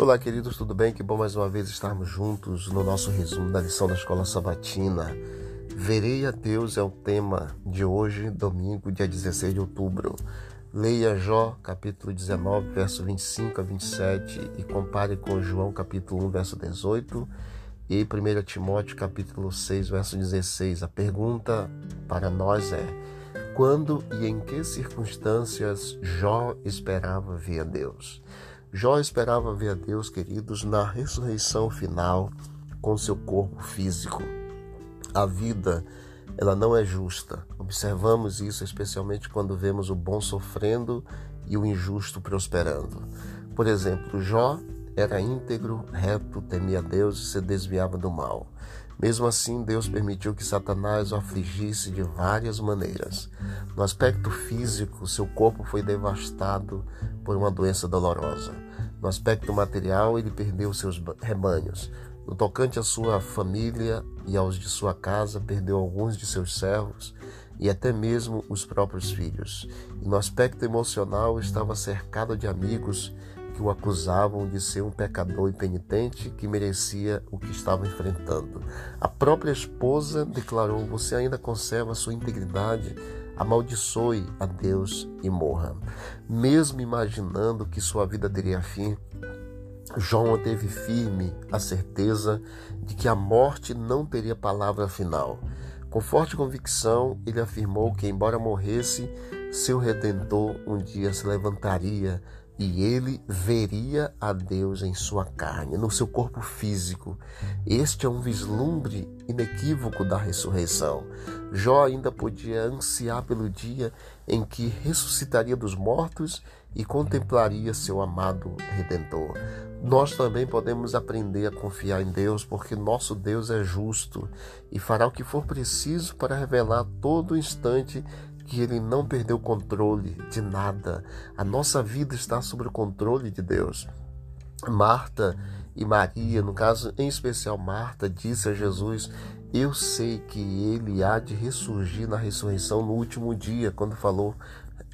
Olá, queridos, tudo bem? Que bom mais uma vez estarmos juntos no nosso resumo da lição da Escola Sabatina. Verei a Deus é o tema de hoje, domingo, dia 16 de outubro. Leia Jó, capítulo 19, verso 25 a 27 e compare com João, capítulo 1, verso 18 e 1 Timóteo, capítulo 6, verso 16. A pergunta para nós é: quando e em que circunstâncias Jó esperava ver a Deus? Jó esperava ver a Deus, queridos, na ressurreição final com seu corpo físico. A vida, ela não é justa. Observamos isso especialmente quando vemos o bom sofrendo e o injusto prosperando. Por exemplo, Jó era íntegro, reto, temia Deus e se desviava do mal. Mesmo assim, Deus permitiu que Satanás o afligisse de várias maneiras. No aspecto físico, seu corpo foi devastado por uma doença dolorosa. No aspecto material, ele perdeu seus rebanhos. No tocante à sua família e aos de sua casa, perdeu alguns de seus servos e até mesmo os próprios filhos. E no aspecto emocional, estava cercado de amigos que o acusavam de ser um pecador impenitente que merecia o que estava enfrentando. A própria esposa declarou: Você ainda conserva sua integridade? Amaldiçoe a Deus e morra. Mesmo imaginando que sua vida teria fim, João teve firme a certeza de que a morte não teria palavra final. Com forte convicção, ele afirmou que, embora morresse, seu redentor um dia se levantaria e ele veria a Deus em sua carne, no seu corpo físico. Este é um vislumbre inequívoco da ressurreição. Jó ainda podia ansiar pelo dia em que ressuscitaria dos mortos e contemplaria seu amado redentor. Nós também podemos aprender a confiar em Deus, porque nosso Deus é justo e fará o que for preciso para revelar todo instante que ele não perdeu o controle de nada. A nossa vida está sob o controle de Deus. Marta e Maria, no caso em especial Marta, disse a Jesus: Eu sei que ele há de ressurgir na ressurreição no último dia, quando falou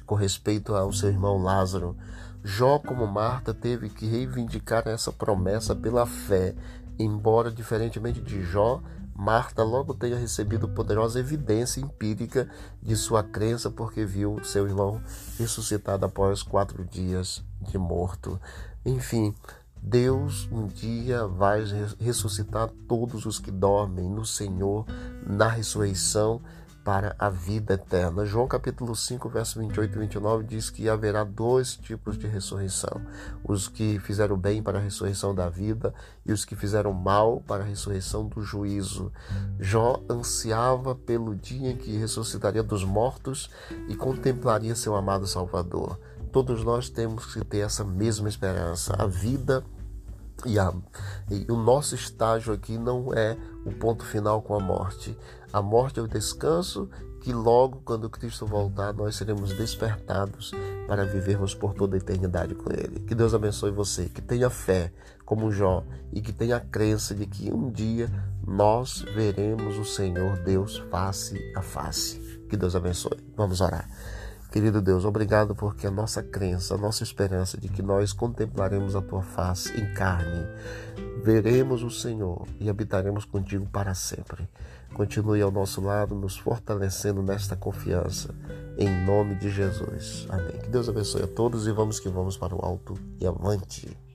com respeito ao seu irmão Lázaro. Jó, como Marta, teve que reivindicar essa promessa pela fé, embora, diferentemente de Jó, Marta logo tenha recebido poderosa evidência empírica de sua crença, porque viu seu irmão ressuscitado após quatro dias de morto. Enfim, Deus um dia vai ressuscitar todos os que dormem no Senhor na ressurreição para a vida eterna. João capítulo 5, verso 28 e 29 diz que haverá dois tipos de ressurreição: os que fizeram bem para a ressurreição da vida e os que fizeram mal para a ressurreição do juízo. Jó ansiava pelo dia em que ressuscitaria dos mortos e contemplaria seu amado Salvador. Todos nós temos que ter essa mesma esperança. A vida e, a, e, o nosso estágio aqui não é o ponto final com a morte. A morte é o descanso que logo quando Cristo voltar nós seremos despertados para vivermos por toda a eternidade com Ele. Que Deus abençoe você, que tenha fé como Jó e que tenha a crença de que um dia nós veremos o Senhor Deus face a face. Que Deus abençoe. Vamos orar. Querido Deus, obrigado porque a nossa crença, a nossa esperança de que nós contemplaremos a tua face em carne, veremos o Senhor e habitaremos contigo para sempre. Continue ao nosso lado, nos fortalecendo nesta confiança, em nome de Jesus. Amém. Que Deus abençoe a todos e vamos que vamos para o alto e avante.